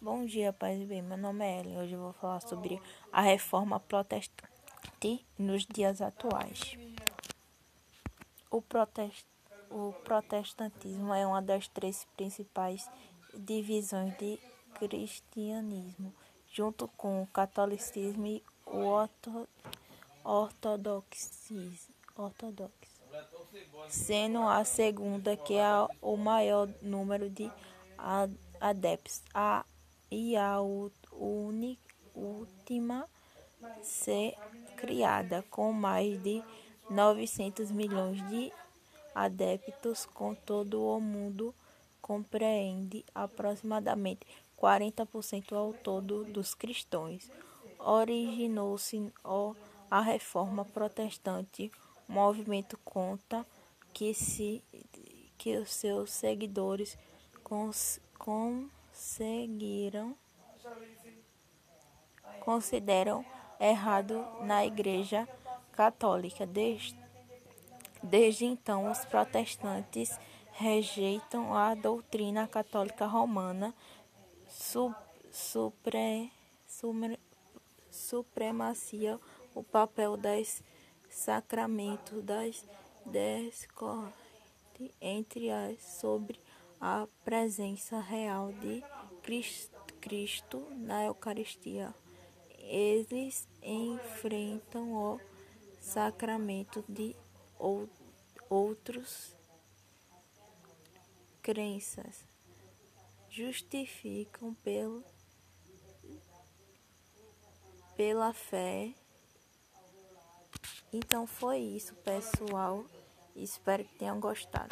Bom dia, paz e bem. Meu nome é Ellen. Hoje eu vou falar sobre a reforma protestante nos dias atuais. O, protest... o protestantismo é uma das três principais divisões do cristianismo, junto com o catolicismo e o orto... ortodoxismo, ortodoxo, sendo a segunda que é o maior número de adeptos. A e a última ser criada com mais de 900 milhões de adeptos com todo o mundo compreende aproximadamente 40% ao todo dos cristãos. Originou-se a Reforma Protestante, movimento conta que se que os seus seguidores cons, conseguiram consideram errado na Igreja Católica. Desde, desde então, os protestantes rejeitam a doutrina católica romana, su, supre, supre, supremacia, o papel dos sacramentos das discordes entre as sobre a presença real de Cristo na Eucaristia. Eles enfrentam o sacramento de outros crenças, justificam pelo, pela fé. Então foi isso, pessoal. Espero que tenham gostado.